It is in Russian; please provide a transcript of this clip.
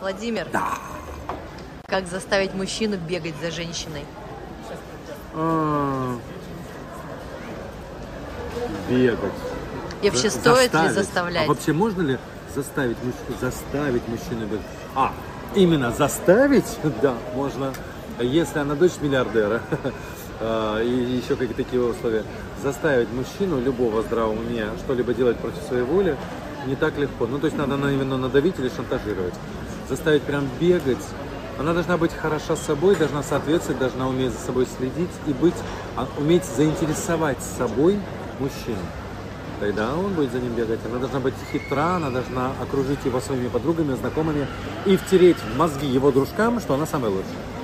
Владимир, Да. как заставить мужчину бегать за женщиной? А, Бегать. И вообще, За- стоит ли заставить. заставлять? А вообще можно ли заставить, заставить мужчину бегать? А, именно заставить? Да, можно. Если она дочь миллиардера, а, и еще какие-то такие условия. Заставить мужчину любого здравого уме что-либо делать против своей воли не так легко. Ну, то есть надо на- именно надавить или шантажировать. Заставить прям бегать. Она должна быть хороша собой, должна соответствовать, должна уметь за собой следить и быть, а, уметь заинтересовать собой мужчину. Тогда он будет за ним бегать. Она должна быть хитра, она должна окружить его своими подругами, знакомыми и втереть в мозги его дружкам, что она самая лучшая.